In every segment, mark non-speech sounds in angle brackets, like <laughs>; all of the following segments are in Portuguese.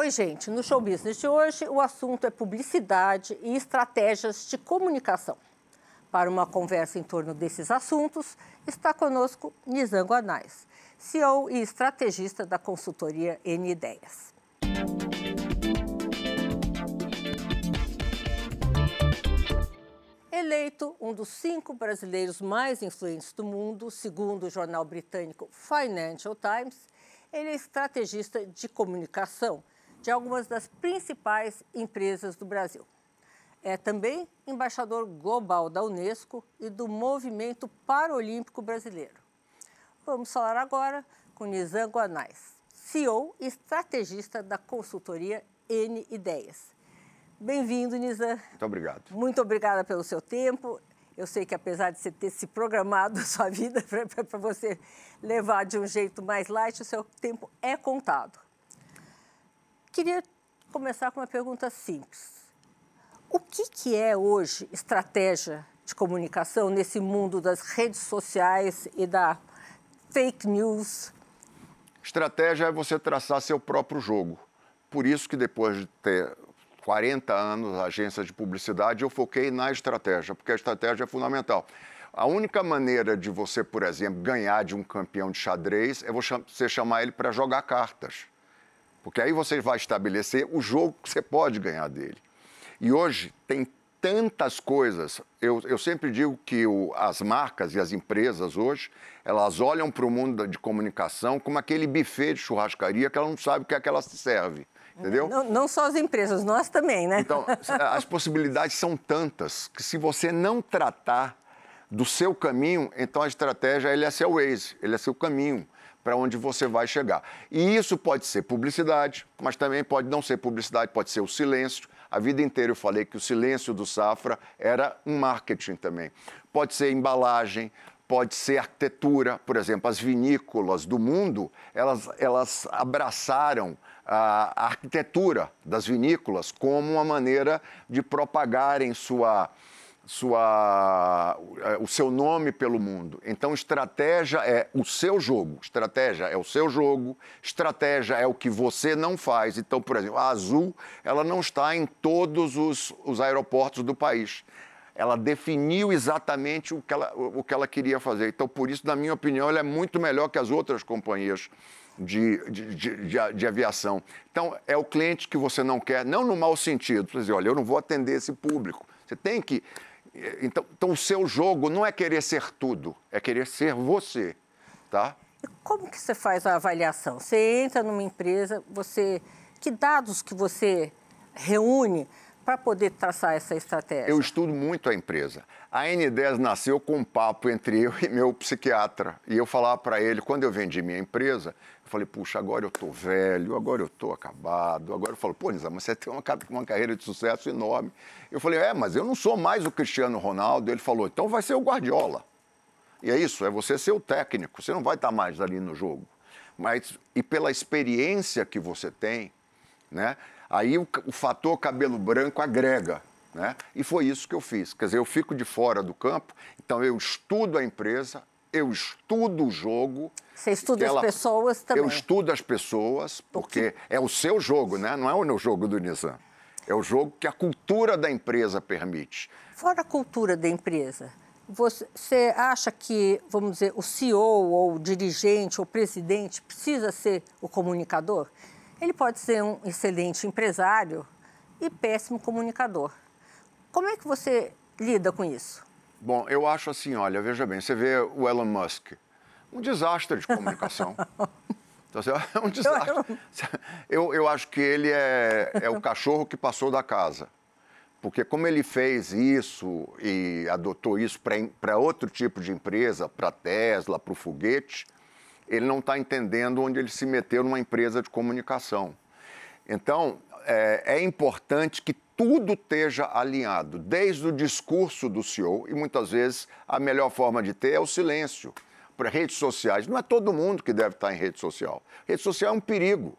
Oi, gente. No Show Business de hoje, o assunto é publicidade e estratégias de comunicação. Para uma conversa em torno desses assuntos, está conosco Nizam Guanais, CEO e estrategista da consultoria N Ideias. Eleito um dos cinco brasileiros mais influentes do mundo, segundo o jornal britânico Financial Times, ele é estrategista de comunicação de algumas das principais empresas do Brasil. É também embaixador global da Unesco e do Movimento Paralímpico Brasileiro. Vamos falar agora com Nizam Guanais, CEO e estrategista da consultoria N Ideias. Bem-vindo, Nizam. Muito obrigado. Muito obrigada pelo seu tempo. Eu sei que apesar de você ter se programado a sua <laughs> vida para você levar de um jeito mais light, o seu tempo é contado. Queria começar com uma pergunta simples. O que, que é hoje estratégia de comunicação nesse mundo das redes sociais e da fake news? Estratégia é você traçar seu próprio jogo. Por isso que depois de ter 40 anos agência de publicidade, eu foquei na estratégia, porque a estratégia é fundamental. A única maneira de você, por exemplo, ganhar de um campeão de xadrez é você chamar ele para jogar cartas. Porque aí você vai estabelecer o jogo que você pode ganhar dele. E hoje tem tantas coisas. Eu, eu sempre digo que o, as marcas e as empresas hoje, elas olham para o mundo de comunicação como aquele buffet de churrascaria que ela não sabe o que é que ela se serve entendeu? Não, não, só as empresas, nós também, né? Então, <laughs> as possibilidades são tantas que se você não tratar do seu caminho, então a estratégia ele é seu Waze, ele é seu caminho para onde você vai chegar. E isso pode ser publicidade, mas também pode não ser publicidade, pode ser o silêncio. A vida inteira eu falei que o silêncio do Safra era um marketing também. Pode ser embalagem, pode ser arquitetura, por exemplo, as vinícolas do mundo, elas, elas abraçaram a arquitetura das vinícolas como uma maneira de propagarem sua, sua, o seu nome pelo mundo. Então, estratégia é o seu jogo, estratégia é o seu jogo, estratégia é o que você não faz. Então, por exemplo, a Azul ela não está em todos os, os aeroportos do país. Ela definiu exatamente o que ela, o que ela queria fazer. Então, por isso, na minha opinião, ela é muito melhor que as outras companhias de, de, de, de, aviação. Então, é o cliente que você não quer, não no mau sentido, para dizer, olha, eu não vou atender esse público. Você tem que. Então, então, o seu jogo não é querer ser tudo, é querer ser você, tá? E como que você faz a avaliação? Você entra numa empresa, você. Que dados que você reúne para poder traçar essa estratégia? Eu estudo muito a empresa. A N10 nasceu com um papo entre eu e meu psiquiatra. E eu falava para ele, quando eu vendi minha empresa, eu falei, puxa, agora eu estou velho, agora eu estou acabado. Agora eu falo, pô, Nisa, mas você tem uma, uma carreira de sucesso enorme. Eu falei, é, mas eu não sou mais o Cristiano Ronaldo. Ele falou, então vai ser o Guardiola. E é isso, é você ser o técnico, você não vai estar mais ali no jogo. Mas, e pela experiência que você tem, né? Aí o, o fator cabelo branco agrega. Né? E foi isso que eu fiz. Quer dizer, eu fico de fora do campo, então eu estudo a empresa, eu estudo o jogo. Você estuda ela, as pessoas também. Eu estudo as pessoas, porque é o seu jogo, né? não é o meu jogo do Nissan. É o jogo que a cultura da empresa permite. Fora a cultura da empresa, você acha que, vamos dizer, o CEO ou o dirigente ou presidente precisa ser o comunicador? Ele pode ser um excelente empresário e péssimo comunicador. Como é que você lida com isso? Bom, eu acho assim, olha, veja bem, você vê o Elon Musk, um desastre de comunicação. <laughs> Então, é <laughs> um desastre. Eu, eu acho que ele é, é o cachorro que passou da casa. Porque como ele fez isso e adotou isso para outro tipo de empresa, para Tesla, para o foguete, ele não está entendendo onde ele se meteu numa empresa de comunicação. Então, é, é importante que tudo esteja alinhado, desde o discurso do CEO, e muitas vezes a melhor forma de ter é o silêncio. Para redes sociais, não é todo mundo que deve estar em rede social. Rede social é um perigo.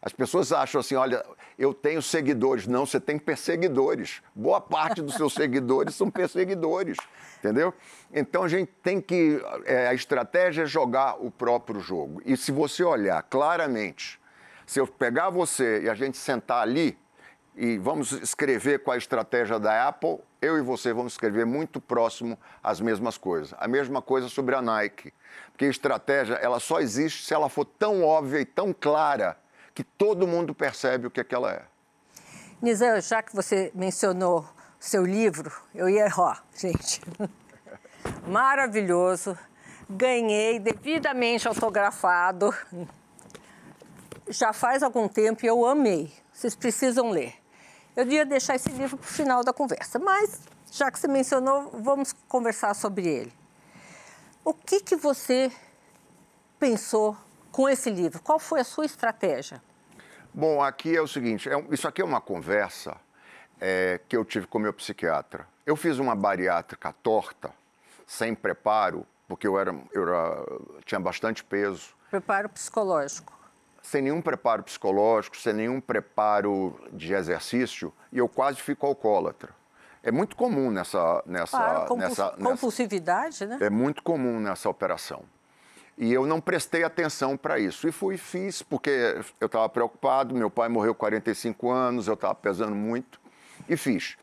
As pessoas acham assim: olha, eu tenho seguidores. Não, você tem perseguidores. Boa parte dos seus seguidores são perseguidores, entendeu? Então a gente tem que. É, a estratégia é jogar o próprio jogo. E se você olhar claramente Se eu pegar você e a gente sentar ali e vamos escrever com a estratégia da Apple, eu e você vamos escrever muito próximo as mesmas coisas. A mesma coisa sobre a Nike. Porque a estratégia, ela só existe se ela for tão óbvia e tão clara que todo mundo percebe o que, é que ela é. Nizam, já que você mencionou seu livro, eu ia, ó, gente, <laughs> maravilhoso, ganhei devidamente autografado, já faz algum tempo e eu amei, vocês precisam ler. Eu ia deixar esse livro para o final da conversa, mas já que você mencionou, vamos conversar sobre ele. O que, que você pensou com esse livro? Qual foi a sua estratégia? Bom, aqui é o seguinte: é, isso aqui é uma conversa é, que eu tive com meu psiquiatra. Eu fiz uma bariátrica torta, sem preparo, porque eu, era, eu era, tinha bastante peso. Preparo psicológico. Sem nenhum preparo psicológico, sem nenhum preparo de exercício, e eu quase fico alcoólatra. É muito comum nessa. nessa, claro, nessa compulsividade, nessa, né? É muito comum nessa operação. E eu não prestei atenção para isso. E fui fiz, porque eu estava preocupado. Meu pai morreu 45 anos, eu estava pesando muito. E fiz.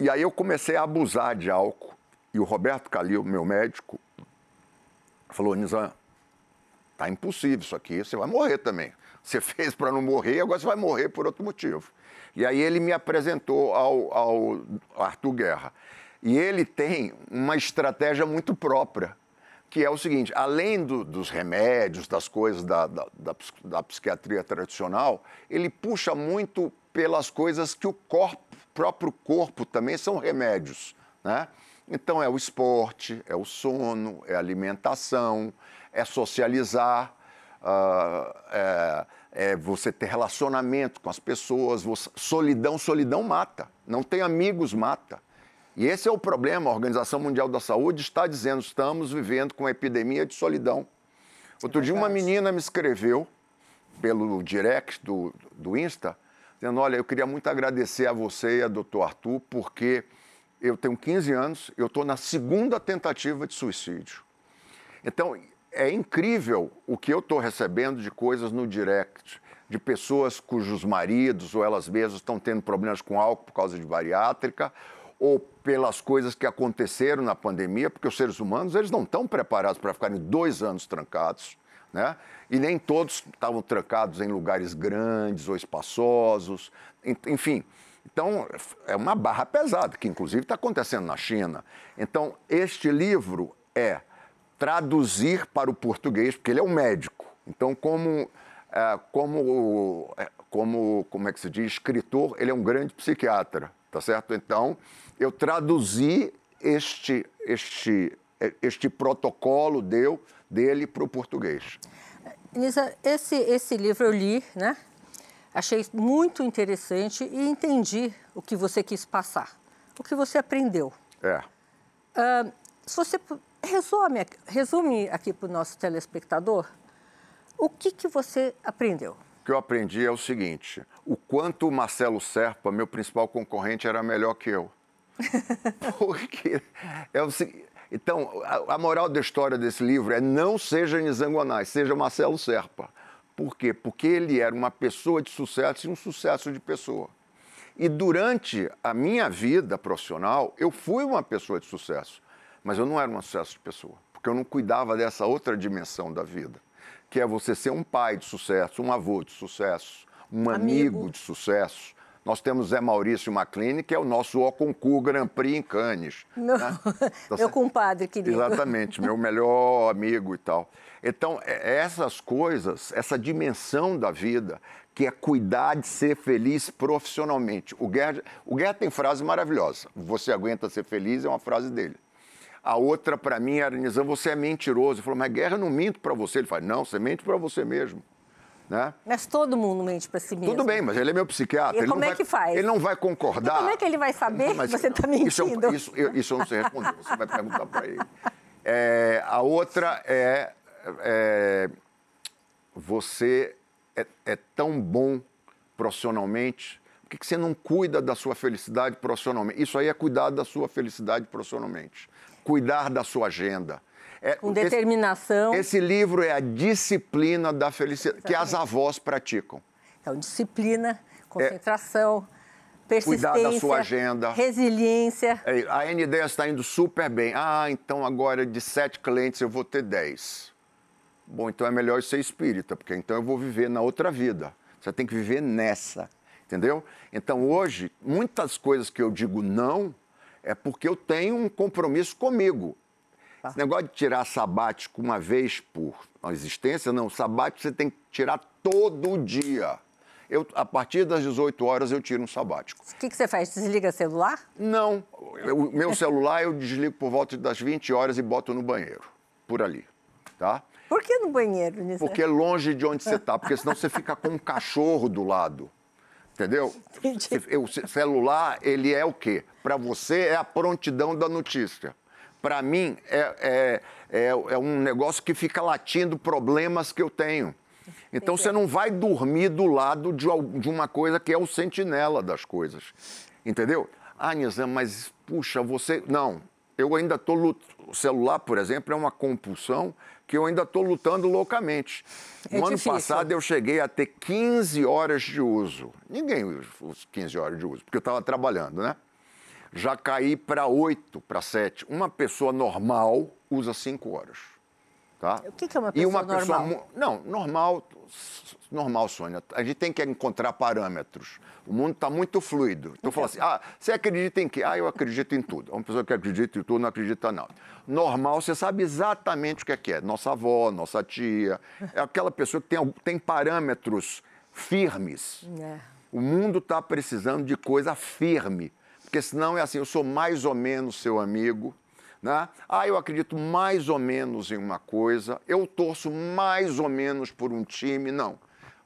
E aí eu comecei a abusar de álcool. E o Roberto Calil, meu médico, falou: Nizam, tá impossível isso aqui, você vai morrer também. Você <laughs> fez para não morrer, agora você vai morrer por outro motivo. E aí ele me apresentou ao, ao Arthur Guerra. E ele tem uma estratégia muito própria que é o seguinte: além do, dos remédios, das coisas da, da, da, da, psiquiatria tradicional, ele puxa muito pelas coisas que o corpo, próprio corpo também são remédios. Né? Então, é o esporte, é o sono, é a alimentação, é socializar, uh, é, é, você ter relacionamento com as pessoas. Você, solidão, solidão mata. Não tem amigos, mata. E esse é o problema. A Organização Mundial da Saúde está dizendo: estamos vivendo com uma epidemia de solidão. Outro é dia, uma menina me escreveu pelo direct do, do Insta, dizendo: Olha, eu queria muito agradecer a você e a doutor Arthur, porque eu tenho 15 anos, eu estou na segunda tentativa de suicídio. Então, é incrível o que eu estou recebendo de coisas no direct, de pessoas cujos maridos ou elas mesmas estão tendo problemas com álcool por causa de bariátrica, ou pelas coisas que aconteceram na pandemia, porque os seres humanos eles não estão preparados para ficarem dois anos trancados, né? E nem todos estavam trancados em lugares grandes ou espaçosos, enfim. Então, é uma barra pesada, que inclusive está acontecendo na China. Então, este livro é traduzir para o português, porque ele é um médico. Então, como, é, como, é, como, como é que se diz, escritor, ele é um grande psiquiatra, tá certo? Então, eu traduzi este, este, este protocolo deu, dele para o português. Nisa, esse, esse livro eu li, né? Achei muito interessante e entendi o que você quis passar, o que você aprendeu. É. Uh, se você resume, resume aqui para o nosso telespectador, o que, que você aprendeu? O que eu aprendi é o seguinte: o quanto o Marcelo Serpa, meu principal concorrente, era melhor que eu. <laughs> Porque é o seguinte. Então, a, a, moral da história desse livro é não seja Nizanguanais, seja Marcelo Serpa. Por quê? Porque ele era uma pessoa de sucesso e um sucesso de pessoa. E durante a minha vida profissional, eu fui uma pessoa de sucesso, mas eu não era um sucesso de pessoa, porque eu não cuidava dessa outra dimensão da vida, que é você ser um pai de sucesso, um avô de sucesso, um amigo, amigo de sucesso, nós temos Zé Maurício Maclini, que é o nosso O Concur Grand Prix em Cannes. Meu, né? <laughs> meu compadre querido. Exatamente, meu melhor <laughs> amigo e tal. Então, é, é essas coisas, essa dimensão da vida, que é cuidar de ser feliz profissionalmente. O Guerra, o Guerra tem frase maravilhosa. Você aguenta ser feliz, é uma frase dele. A outra, para mim, era Nizam, você é mentiroso. Ele falou, mas Guerra, eu não minto para você. Ele falou, não, você mente para você mesmo. Né? Mas todo mundo mente para si mesmo. Tudo bem, mas ele é meu psiquiatra. E ele como é vai, que faz? Ele não vai concordar. E como é que ele vai saber mas, que você está mentindo? Isso, isso, isso, eu não sei responder, você vai perguntar para ele. É, a outra é, é você é, é, tão bom profissionalmente, por que, que você não cuida da sua felicidade profissionalmente? Isso aí é cuidar da sua felicidade profissionalmente. Cuidar da sua agenda. É, Com determinação. Esse, esse, livro é a disciplina da felicidade, Exatamente. que as avós praticam. Então, disciplina, concentração. É persistência, cuidar da sua agenda. Resiliência. É, a ND está indo super bem. Ah, então agora de sete clientes eu vou ter dez. Bom, então é melhor ser espírita, porque então eu vou viver na outra vida. Você tem que viver nessa, entendeu? Então hoje, muitas coisas que eu digo não é porque eu tenho um compromisso comigo. Tá. Esse negócio de tirar sabático uma vez por existência, não. Sabático você tem que tirar todo dia. Eu, a partir das 18 horas eu tiro um sabático. O que, que você faz? Desliga celular? Não. O meu celular eu desligo por volta das 20 horas e boto no banheiro. Por ali. Tá? Por que no banheiro? Porque é longe de onde você está, porque senão você fica com um cachorro do lado. Entendeu? Entendi. O celular, ele é o quê? Para você é a prontidão da notícia. Para mim, é, é, é, é, um negócio que fica latindo problemas que eu tenho. Então Entendi. você não vai dormir do lado de, de uma coisa que é o sentinela das coisas. Entendeu? Ah, Nizam, mas puxa, você. Não, eu ainda estou. O celular, por exemplo, é uma compulsão que eu ainda estou lutando loucamente. É no ano passado eu cheguei a ter 15 horas de uso. Ninguém usa 15 horas de uso, porque eu estava trabalhando, né? Já caí para 8, para 7. Uma pessoa normal usa 5 horas. Tá? O que, que é uma pessoa e uma normal? Pessoa, não, normal, normal, Sônia. A gente tem que encontrar parâmetros. O mundo está muito fluido. Então, fala assim, ah, você acredita em quê? Ah, eu acredito em tudo. Uma pessoa que acredita em tudo não acredita em nada. Normal, você sabe exatamente o que é que é. Nossa avó, nossa tia. É aquela pessoa que tem, tem parâmetros firmes. É. O mundo está precisando de coisa firme. Porque senão é assim, eu sou mais ou menos seu amigo, né? Ah, eu acredito mais ou menos em uma coisa, eu torço mais ou menos por um time. Não.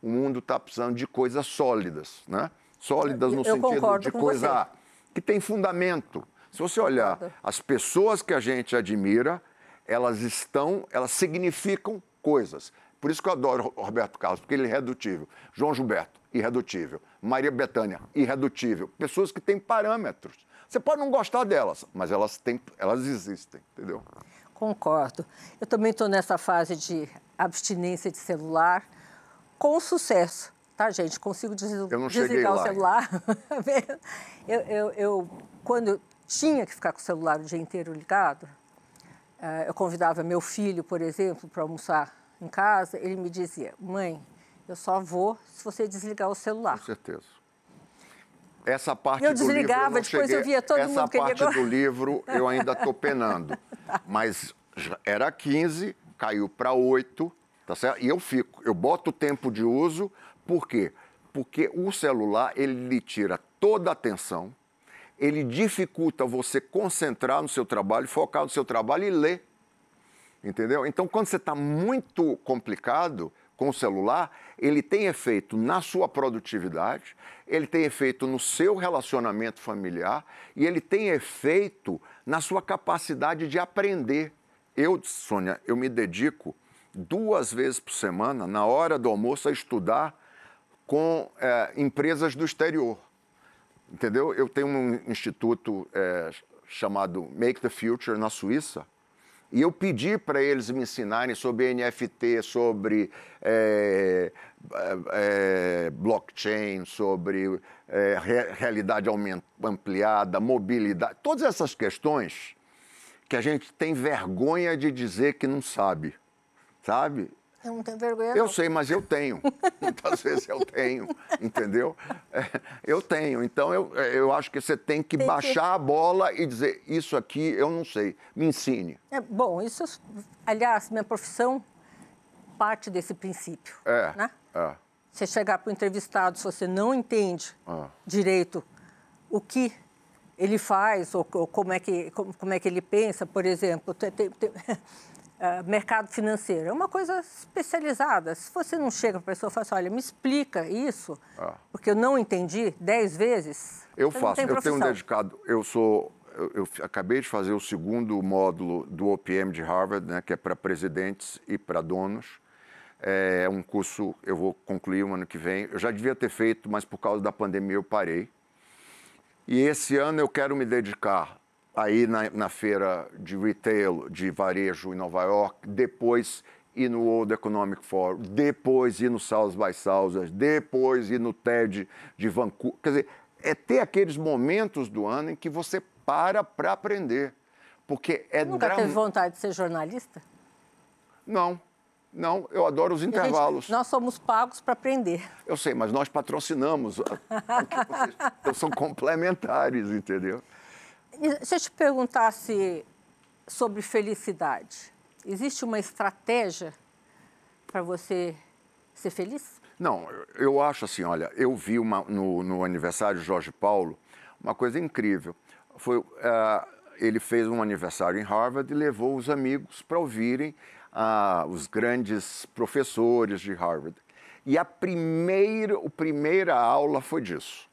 O mundo está precisando de coisas sólidas, né? Sólidas no eu sentido de coisa você. que tem fundamento. Se você olhar as pessoas que a gente admira, elas estão, elas significam coisas. Por isso que eu adoro Roberto Carlos, porque ele é irredutível. João Gilberto, irredutível. Maria Bethânia, irredutível. Pessoas que têm parâmetros. Você pode não gostar delas, mas elas, têm, elas existem, entendeu? Concordo. Eu também estou nessa fase de abstinência de celular com sucesso, tá, gente? Consigo des desligar o celular. <laughs> eu, eu, eu, quando tinha que ficar com o celular o dia inteiro ligado, eh, eu convidava meu filho, por exemplo, para almoçar em casa, ele me dizia, mãe, eu só vou se você desligar o celular. Com certeza. Essa parte eu desligava, do livro. Eu depois cheguei, eu via todo essa mundo Essa parte do livro <laughs> eu ainda estou penando. Mas era 15, caiu para 8, tá certo? E eu fico, eu boto o tempo de uso, por quê? Porque o celular, ele lhe tira toda a atenção, ele dificulta você concentrar no seu trabalho, focar no seu trabalho e ler. Entendeu? Então, quando você está muito complicado, com o celular, ele tem efeito na sua produtividade, ele tem efeito no seu relacionamento familiar e ele tem efeito na sua capacidade de aprender. Eu, Sônia, eu me dedico duas vezes por semana, na hora do almoço, a estudar com é, empresas do exterior. Entendeu? Eu tenho um instituto é, chamado Make the Future na Suíça, e eu pedi para eles me ensinarem sobre NFT, sobre é, é, blockchain, sobre é, realidade ampliada, mobilidade, todas essas questões que a gente tem vergonha de dizer que não sabe, sabe? Eu não tenho vergonha. Eu não. sei, mas eu tenho. <laughs> Muitas vezes eu tenho, entendeu? É, eu tenho. Então eu, eu acho que você tem que tem baixar que... a bola e dizer: Isso aqui eu não sei, me ensine. É, bom, isso, aliás, minha profissão parte desse princípio. É. Né? é. Você chegar para o entrevistado, se você não entende é. direito o que ele faz ou, ou, como, é que, como, como, é que ele pensa, por exemplo, tem, tem <laughs> uh, mercado financeiro. É uma coisa especializada. Se você não chega para a pessoa e fala assim, olha, me explica isso, ah. porque eu não entendi dez vezes. Eu faço, eu tenho um dedicado, eu sou. Eu, eu, acabei de fazer o segundo módulo do OPM de Harvard, né, que é para presidentes e para donos. É um curso, eu vou concluir o ano que vem. Eu já devia ter feito, mas por causa da pandemia eu parei. E esse ano eu quero me dedicar aí na, na feira de retail, de varejo em Nova York, depois ir no World Economic Forum, depois ir no South by Southwest, depois ir no TED de Vancouver. Quer dizer, é ter aqueles momentos do ano em que você para para aprender. Porque é Nunca dram... teve vontade de ser jornalista? Não. Não, eu adoro os intervalos. Gente, nós somos pagos para aprender. Eu sei, mas nós patrocinamos. <laughs> vocês, são complementares, entendeu? Se eu te perguntasse sobre felicidade, existe uma estratégia para você ser feliz? Não, eu acho assim, olha, eu vi uma, no, no aniversário de Jorge Paulo uma coisa incrível. Foi, uh, ele fez um aniversário em Harvard e levou os amigos para ouvirem uh, os grandes professores de Harvard. E a primeira, a primeira aula foi disso.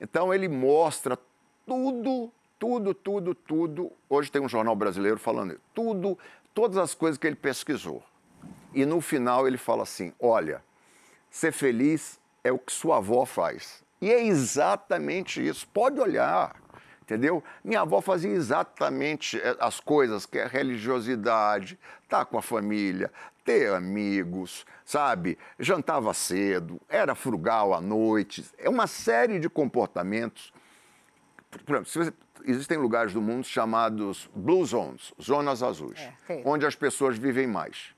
Então ele mostra tudo, tudo, tudo, tudo. Hoje tem um jornal brasileiro falando tudo, todas as coisas que ele pesquisou. E no final ele fala assim: olha, ser feliz é o que sua avó faz. E é exatamente isso. Pode olhar entendeu? Minha avó fazia exatamente eh, as coisas que é religiosidade, tá com a família, ter amigos, sabe? Jantava cedo, era frugal à noite, é uma série de comportamentos. Por exemplo, você, existem lugares do mundo chamados blue zones, zonas azuis, é, onde as pessoas vivem mais.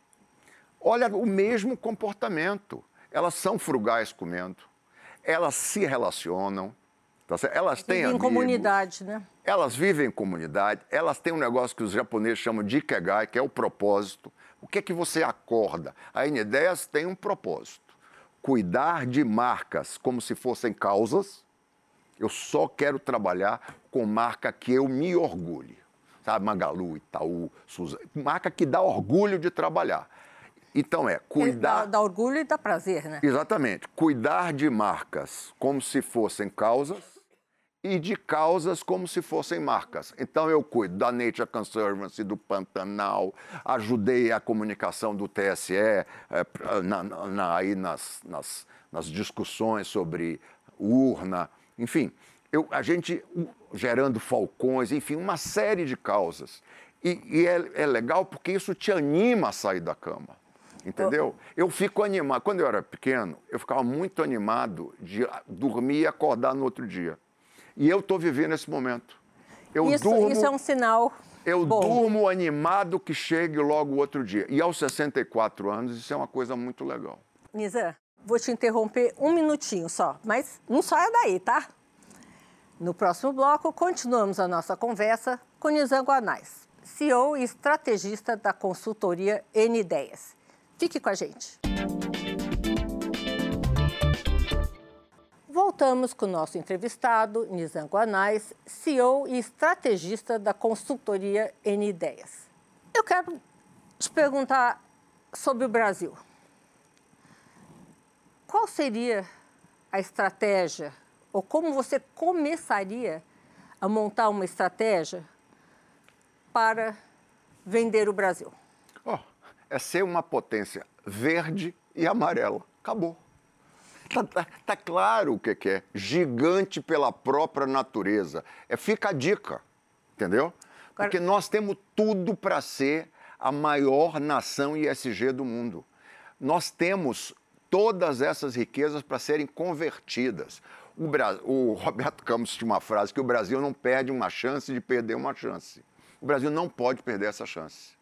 Olha o mesmo comportamento. Elas são frugais comendo, elas se relacionam, Tá elas têm vivem em comunidade, né? Elas vivem em comunidade, elas têm um negócio que os japoneses chamam de Ikegai, que é o propósito. O que é que você acorda? A N10 tem um propósito. Cuidar de marcas como se fossem causas. Eu só quero trabalhar com marca que eu me orgulhe. Sabe, Magalu, Itaú, Suzano. Marca que dá orgulho de trabalhar. Então é cuidar. Dá, dá, orgulho e dá prazer, né? Exatamente. Cuidar de marcas como se fossem causas e de causas como se fossem marcas. Então eu cuido da Nature Conservancy, do Pantanal, ajudei a comunicação do TSE é, na, na, aí nas, nas, nas, discussões sobre urna, enfim, eu, a gente gerando falcões, enfim, uma série de causas. E, e é, é legal porque isso te anima a sair da cama. Entendeu? Eu fico animado. Quando eu era pequeno, eu ficava muito animado de dormir e acordar no outro dia. E eu estou vivendo esse momento. Eu isso, durmo, isso é um sinal. Eu bom. durmo animado que chegue logo o outro dia. E aos 64 anos, isso é uma coisa muito legal. Nizam, vou te interromper um minutinho só, mas não saia daí, tá? No próximo bloco, continuamos a nossa conversa com Nizam Guanais, CEO e estrategista da consultoria N Ideias. Fique com a gente. Voltamos com o nosso entrevistado, Nizam Guanais, CEO e estrategista da consultoria N Ideias. Eu quero te perguntar sobre o Brasil. Qual seria a estratégia, ou como você começaria a montar uma estratégia para vender o Brasil? Oh, é ser uma potência verde e amarela. Acabou. Está tá, tá claro o que, que é. Gigante pela própria natureza. É, fica a dica, entendeu? Porque nós temos tudo para ser a maior nação ISG do mundo. Nós temos todas essas riquezas para serem convertidas. O, Bra... o Roberto Campos tinha uma frase que o Brasil não perde uma chance de perder uma chance. O Brasil não pode perder essa chance.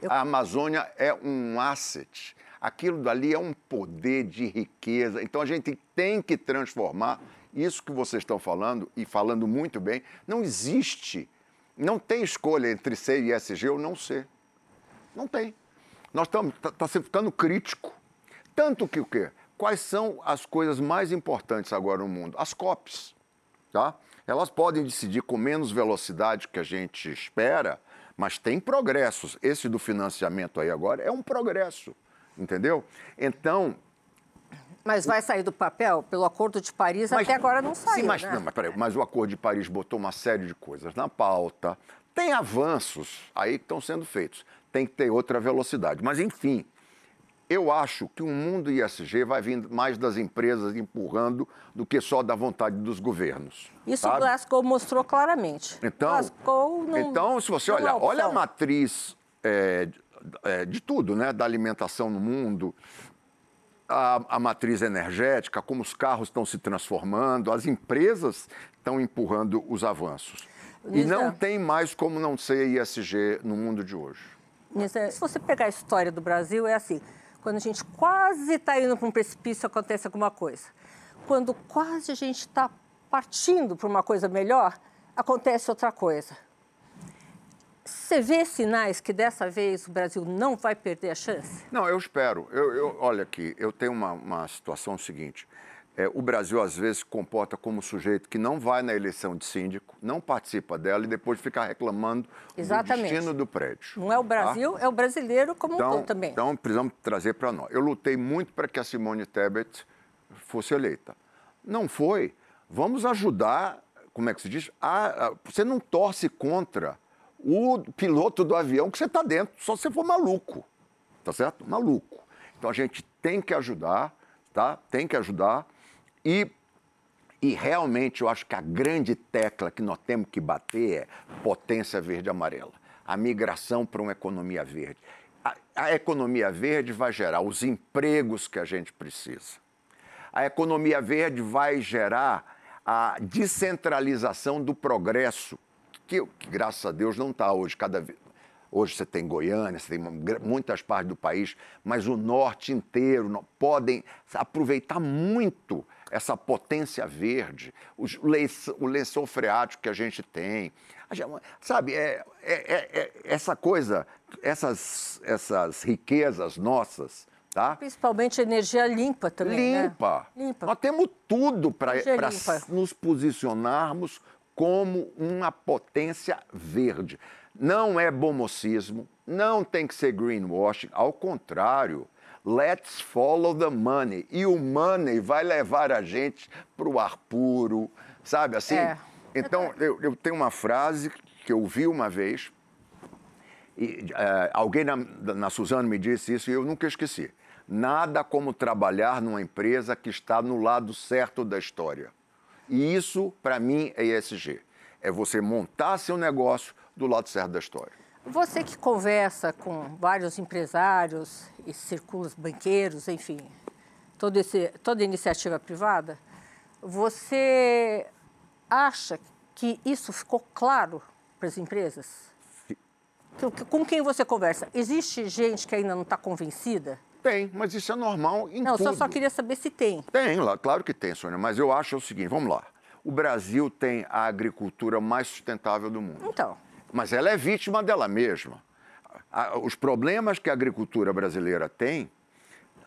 Eu... A Amazônia é um asset aquilo dali é um poder de riqueza. Então a gente tem que transformar isso que vocês estão falando, e falando muito bem, não existe, não tem escolha entre ser ISG ou não ser. Não tem. Nós estamos, está tá ficando crítico. Tanto que o quê? Quais são as coisas mais importantes agora no mundo? As COPs, tá? Elas podem decidir com menos velocidade que a gente espera, mas tem progressos. Esse do financiamento aí agora é um progresso entendeu? Então. Mas vai sair do papel pelo Acordo de Paris? Mas, até agora não saiu. Sim, mas, né? não, mas, peraí, mas o Acordo de Paris botou uma série de coisas na pauta. Tem avanços aí que estão sendo feitos. Tem que ter outra velocidade. Mas, enfim, eu acho que o mundo ISG vai vir mais das empresas empurrando do que só da vontade dos governos. Isso sabe? o Glasgow mostrou claramente. Então, Glasgow não, então se você é olhar, olha a matriz é, é, de tudo, né? Da alimentação no mundo, a, a matriz energética, como os carros estão se transformando, as empresas estão empurrando os avanços. E não tem mais como não ser ISG no mundo de hoje. Nisa, Se você pegar a história do Brasil, é assim: quando a gente quase está indo para um precipício, acontece alguma coisa. Quando quase a gente está partindo para uma coisa melhor, acontece outra coisa. Você vê sinais que dessa vez o Brasil não vai perder a chance? Não, eu espero. Eu, eu- olha aqui, eu tenho uma, uma situação seguinte. É, o Brasil, às vezes, se comporta como sujeito que não vai na eleição de síndico, não participa dela e depois fica reclamando Exatamente. do destino do prédio. Não é o tá? Brasil, é o brasileiro como um Então, todo também. então precisamos trazer para nós. Eu lutei muito para que a Simone Tebet fosse eleita. Não foi. Vamos ajudar, como é que se diz? A- a- você não torce contra o piloto do avião que você está dentro, só se você for maluco. Tá certo? Maluco. Então a gente tem que ajudar, tá? Tem que ajudar. E e realmente eu acho que a grande tecla que nós temos que bater é potência verde e amarela. A migração para uma economia verde. A, a economia verde vai gerar os empregos que a gente precisa. A economia verde vai gerar a descentralização do progresso, que, que, graças a Deus não está hoje. Cada hoje você tem Goiânia, você tem muitas partes do país, mas o norte inteiro podem aproveitar muito essa potência verde, o lençol freático que a gente tem. Sabe, é, é- é- é- essa coisa, essas, essas riquezas nossas, tá? Principalmente energia limpa também, né? Limpa. Limpa. Nós temos tudo para nos posicionarmos como uma potência verde. Não é bomocismo, não tem que ser greenwashing, ao contrário. Let's follow the money. E o money vai levar a gente para o ar puro, sabe assim? É. Então, eu, eu tenho uma frase que eu vi uma vez, e, eh, alguém na, na Suzano me disse isso e eu nunca esqueci. Nada como trabalhar numa empresa que está no lado certo da história. E isso, para mim, é ESG. É você montar seu negócio do lado certo da história. Você que conversa com vários empresários e círculos banqueiros, enfim, todo esse, toda iniciativa privada, você acha que isso ficou claro para as empresas? Com quem você conversa? Existe gente que ainda não está convencida? Tem, mas isso é normal em Não, tudo. só, só queria saber se tem. Tem, lá, claro que tem, Sônia, mas eu acho o seguinte, vamos lá. O Brasil tem a agricultura mais sustentável do mundo. Então, Mas ela é vítima dela mesma. Os problemas que a agricultura brasileira tem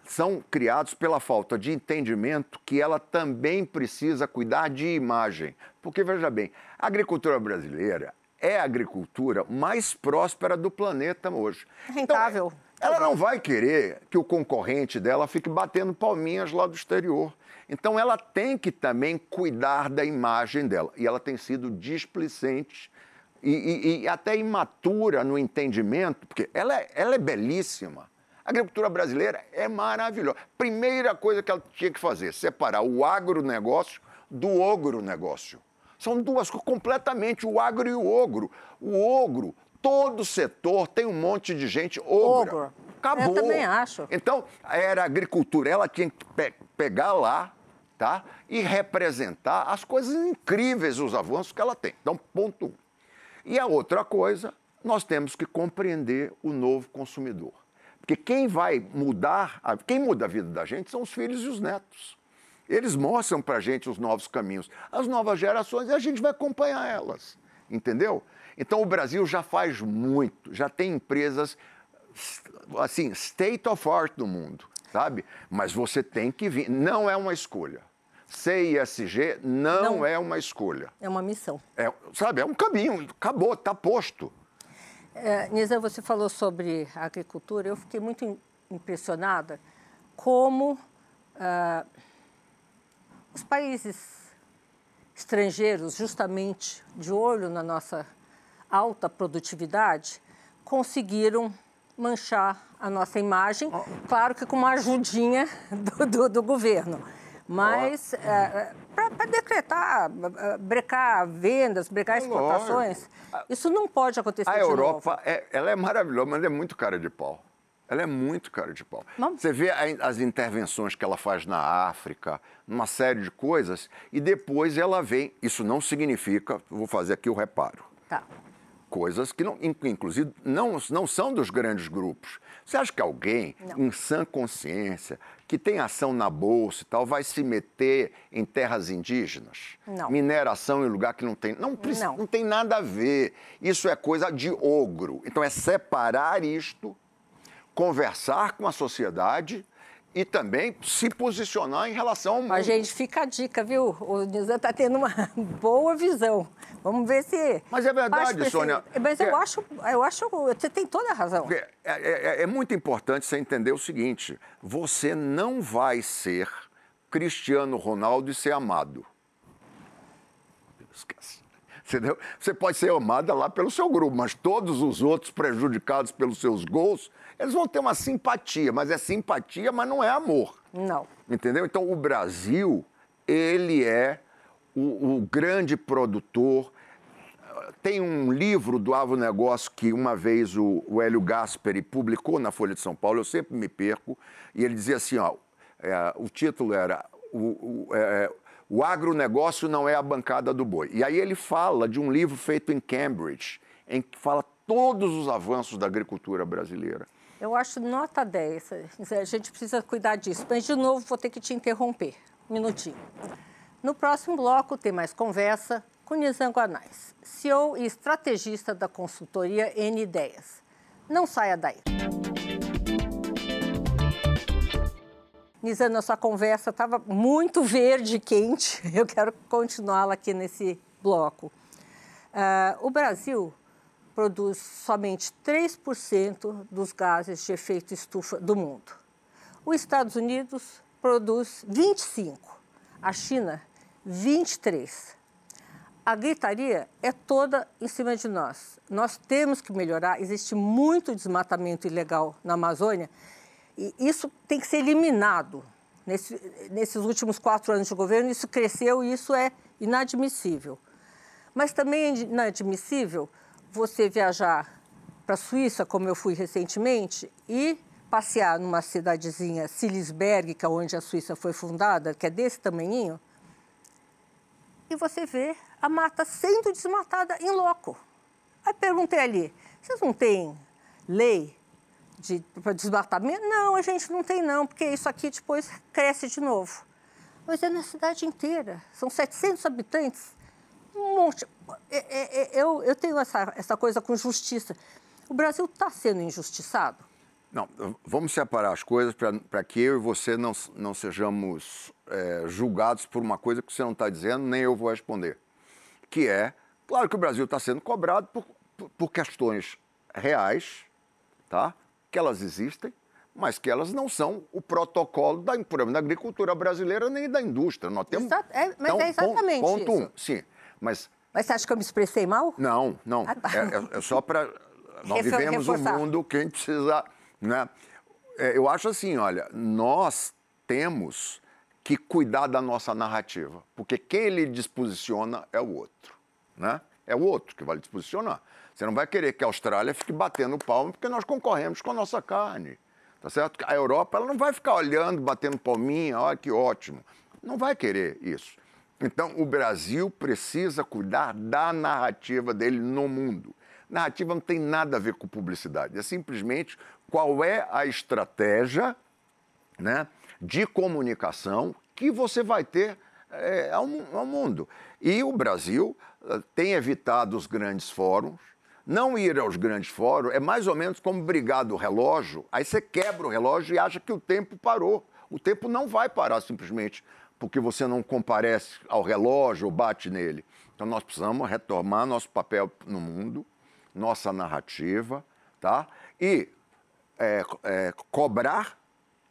são criados pela falta de entendimento que ela também precisa cuidar de imagem. Porque, veja bem, a agricultura brasileira é a agricultura mais próspera do planeta hoje. Rentável. Então, ela não vai querer que o concorrente dela fique batendo palminhas lá do exterior. Então, ela tem que também cuidar da imagem dela. E ela tem sido displicente e, e- e até imatura no entendimento, porque ela é, ela é belíssima. A agricultura brasileira é maravilhosa. Primeira coisa que ela tinha que fazer, separar o agronegócio do ogronegócio. São duas coisas completamente, o agro e o ogro. O ogro, todo setor tem um monte de gente ogra. Ogro. Acabou. Eu também acho. Então, era a agricultura, ela tinha que pe- pegar lá, tá? E representar as coisas incríveis, os avanços que ela tem. Então, ponto um. E a outra coisa, nós temos que compreender o novo consumidor. Porque quem vai mudar, a- quem muda a vida da gente são os filhos e os netos. Eles mostram para a gente os novos caminhos, as novas gerações, e a gente vai acompanhar elas. Entendeu? Então o Brasil já faz muito, já tem empresas assim, state of art no mundo, sabe? Mas você tem que vir, não é uma escolha. CISG não, Não. é uma escolha. é uma missão. É, sabe, é um caminho, acabou, está posto. É, Nisa, você falou sobre agricultura. Eu fiquei muito im- impressionada como ah, os países estrangeiros, justamente de olho na nossa alta produtividade, conseguiram manchar a nossa imagem, claro que com uma ajudinha do, do, do governo. Mas é, para decretar, brecar vendas, brecar exportações, isso não pode acontecer A Europa, é, ela é maravilhosa, mas é muito cara de pau. Ela é muito cara de pau. Vamos. Você vê as intervenções que ela faz na África, uma série de coisas, e depois ela vem. Isso não significa, vou fazer aqui o reparo. Tá. Coisas que, não, inclusive, não, não são dos grandes grupos. Você acha que alguém, não. em sã consciência, que tem ação na bolsa e tal, vai se meter em terras indígenas? Não. Mineração em lugar que não tem. Não, não. não tem nada a ver. Isso é coisa de ogro. Então é separar isto conversar com a sociedade e também se posicionar em relação ao mundo. Mas, gente, fica a dica, viu? O Nizam está tendo uma <laughs> boa visão. Vamos ver se. Mas é verdade, Sônia. Mas eu, acho, eu acho. Você tem toda a razão. É, é, é muito importante você entender o seguinte: você não vai ser Cristiano Ronaldo e ser amado. Entendeu? Você pode ser amada lá pelo seu grupo, mas todos os outros prejudicados pelos seus gols eles vão ter uma simpatia, mas é simpatia, mas não é amor. Não. Entendeu? Então, o Brasil, ele é o, o grande produtor. Tem um livro do Negócio que uma vez o, o Hélio Gasperi publicou na Folha de São Paulo, eu sempre me perco, e ele dizia assim, ó, é, o título era o, o, é, o agronegócio não é a bancada do boi. E aí ele fala de um livro feito em Cambridge, em que fala todos os avanços da agricultura brasileira. Eu acho nota 10. A gente precisa cuidar disso. Mas, de novo, vou ter que te interromper. Um minutinho. No próximo bloco, tem mais conversa com Nizam Guanais, CEO e estrategista da consultoria N Ideias. Não saia daí. Nizam, nossa conversa estava muito verde e quente. <laughs> Eu quero continuá-la aqui nesse bloco. Uh, o Brasil produz somente 3% dos gases de efeito estufa do mundo. Os Estados Unidos produz 25%, a China 23%. A gritaria é toda em cima de nós. Nós temos que melhorar. Existe muito desmatamento ilegal na Amazônia e isso tem que ser eliminado. Nesse, nesses últimos quatro anos de governo, isso cresceu e isso é inadmissível. Mas também é inadmissível você viajar para a Suíça, como eu fui recentemente, e passear numa cidadezinha, Silisberg, que é onde a Suíça foi fundada, que é desse tamanhinho, e você vê a mata sendo desmatada em loco. Aí perguntei ali, vocês não têm lei de desmatamento? Não, a gente não tem não, porque isso aqui depois cresce de novo. Mas é na cidade inteira, são 700 habitantes, um monte. É, é, é, eu, eu tenho essa, essa coisa com justiça. O Brasil está sendo injustiçado? Não, vamos separar as coisas para que eu e você não, não sejamos é, julgados por uma coisa que você não está dizendo, nem eu vou responder. Que é, claro que o Brasil está sendo cobrado por, por, por, questões reais, tá? Que elas existem, mas que elas não são o protocolo da, da agricultura brasileira nem da indústria. Nós temos, Exato, é, mas então, é exatamente ponto, ponto um, sim. Mas, Mas você acha que eu me expressei mal? Não, não. Ah, tá. é, é, é, só para. <laughs> Nós vivemos um mundo que a gente precisa. Né? É, eu acho assim, olha, nós temos que cuidar da nossa narrativa, porque quem ele disposiciona é o outro. Né? É o outro que vai lhe disposicionar. Você não vai querer que a Austrália fique batendo palma porque nós concorremos com a nossa carne. Tá certo? A Europa ela não vai ficar olhando, batendo palminha, olha que ótimo. Não vai querer isso. Então, o Brasil precisa cuidar da narrativa dele no mundo. Narrativa não tem nada a ver com publicidade, é simplesmente qual é a estratégia né, de comunicação que você vai ter é, ao, ao mundo. E o Brasil uh, tem evitado os grandes fóruns. Não ir aos grandes fóruns é mais ou menos como brigar do relógio, aí você quebra o relógio e acha que o tempo parou. O tempo não vai parar simplesmente porque você não comparece ao relógio ou bate nele. Então nós precisamos retomar nosso papel no mundo, nossa narrativa, tá? E é, é, cobrar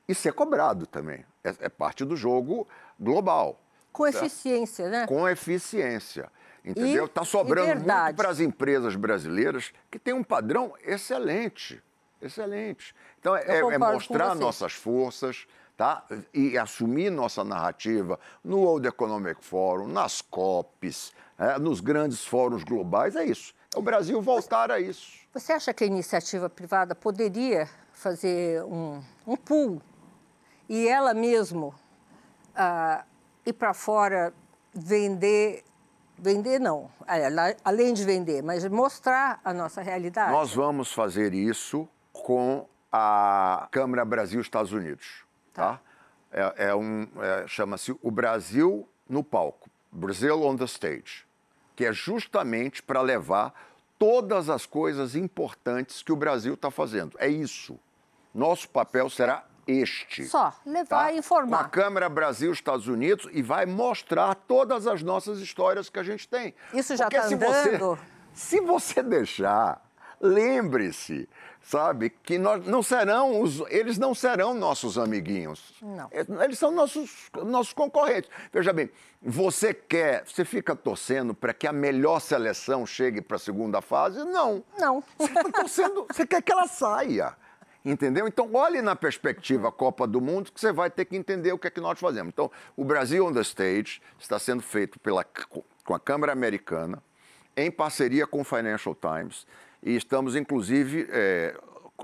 e ser cobrado também. É, é parte do jogo global. Com certo? eficiência, né? Com eficiência. Entendeu? Está sobrando muito para as empresas brasileiras que têm um padrão excelente. Excelente. Então, é, é mostrar nossas forças, tá? E assumir nossa narrativa no World Economic Forum, nas COPs, é, nos grandes fóruns globais, é isso. É o Brasil voltar a isso. Você acha que a iniciativa privada poderia fazer um, um pool e ela mesmo uh, ir para fora vender vender não, além de vender, mas mostrar a nossa realidade. Nós vamos fazer isso com a Câmara Brasil Estados Unidos, tá? tá? É, é um é, chama-se o Brasil no palco, Brazil on the stage, que é justamente para levar todas as coisas importantes que o Brasil está fazendo. É isso. Nosso papel será este. Só, levar tá? e informar. Com a Câmara Brasil-Estados Unidos e vai mostrar todas as nossas histórias que a gente tem. Isso já está andando? Você, se você deixar, lembre-se, sabe, que nós não serão, os, eles não serão nossos amiguinhos. Não. Eles são nossos, nossos concorrentes. Veja bem, você quer, você fica torcendo para que a melhor seleção chegue para a segunda fase? Não. Não. Você está torcendo, você quer que ela saia. Entendeu? Então, olhe na perspectiva Copa do Mundo que você vai ter que entender o que é que nós fazemos. Então, o Brasil on the Stage está sendo feito pela, com a Câmara Americana, em parceria com o Financial Times, e estamos, inclusive, é,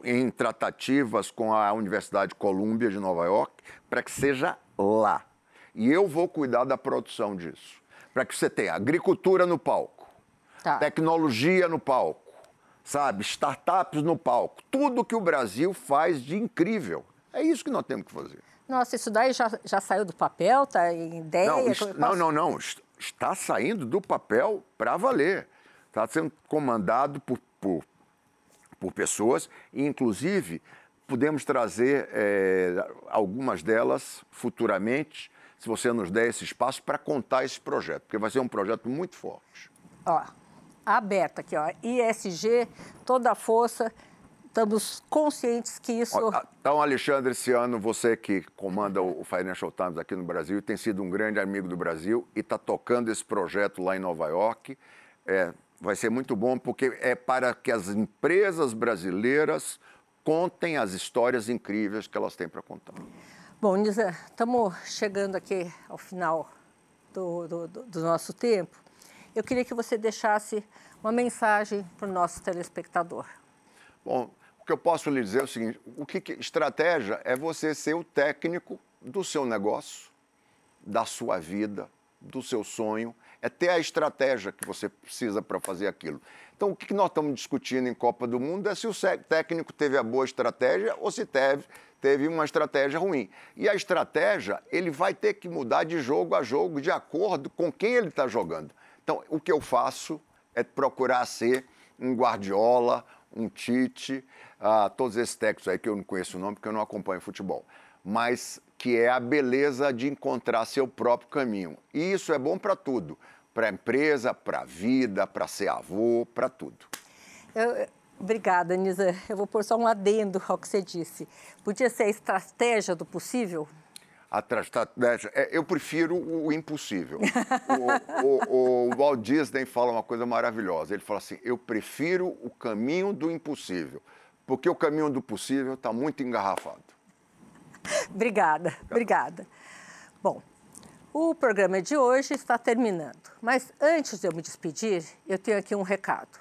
em tratativas com a Universidade Columbia de Nova York para que seja lá. E eu vou cuidar da produção disso. Para que você tenha agricultura no palco, tá. tecnologia no palco, sabe? Startups no palco. Tudo que o Brasil faz de incrível. É isso que nós temos que fazer. Nossa, isso daí já, já saiu do papel? Está em ideia? Não, est... não, não, não. Está saindo do papel para valer. Está sendo comandado por, por, por pessoas e, inclusive, podemos trazer é, algumas delas futuramente, se você nos der esse espaço, para contar esse projeto, porque vai ser um projeto muito forte. Ó, aberta aqui, ó. ISG, toda a força. Estamos conscientes que isso. Então, Alexandre, esse ano, você que comanda o Financial Times aqui no Brasil, tem sido um grande amigo do Brasil e está tocando esse projeto lá em Nova York. É, vai ser muito bom, porque é para que as empresas brasileiras contem as histórias incríveis que elas têm para contar. Bom, Nisa, estamos chegando aqui ao final do, do, do nosso tempo eu queria que você deixasse uma mensagem para o nosso telespectador. Bom, o que eu posso lhe dizer é o seguinte: o que, que estratégia é você ser o técnico do seu negócio, da sua vida, do seu sonho, é ter a estratégia que você precisa para fazer aquilo. Então, o que nós estamos discutindo em Copa do Mundo é se o técnico teve a boa estratégia ou se teve, teve uma estratégia ruim. E a estratégia, ele vai ter que mudar de jogo a jogo, de acordo com quem ele está jogando. Então, o que eu faço é procurar ser um Guardiola, um Tite, uh, todos esses técnicos aí que eu não conheço o nome porque eu não acompanho futebol, mas que é a beleza de encontrar seu próprio caminho. E isso é bom para tudo, para a empresa, para a vida, para ser avô, para tudo. Eu, obrigada, Nisa. Eu vou pôr só um adendo ao que você disse. Podia ser a estratégia do possível? A é, Eu prefiro o impossível. o, o, o, Walt Disney fala uma coisa maravilhosa. Ele fala assim: eu prefiro o caminho do impossível, porque o caminho do possível está muito engarrafado. obrigada, obrigada. Bom, o programa de hoje está terminando, mas antes de eu me despedir, eu tenho aqui um recado.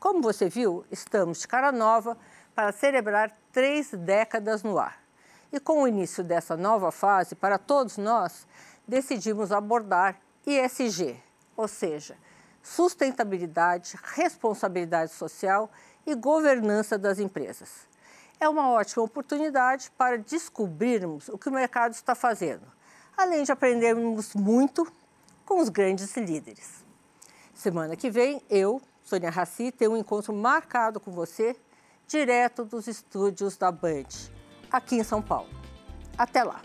Como você viu, estamos de cara nova para celebrar três décadas no ar. E com o início dessa nova fase, para todos nós, decidimos abordar ISG, ou seja, sustentabilidade, responsabilidade social e governança das empresas. É uma ótima oportunidade para descobrirmos o que o mercado está fazendo, além de aprendermos muito com os grandes líderes. Semana que vem, eu, Sônia Raci, tenho um encontro marcado com você, direto dos estúdios da Band aqui em São Paulo. Até lá!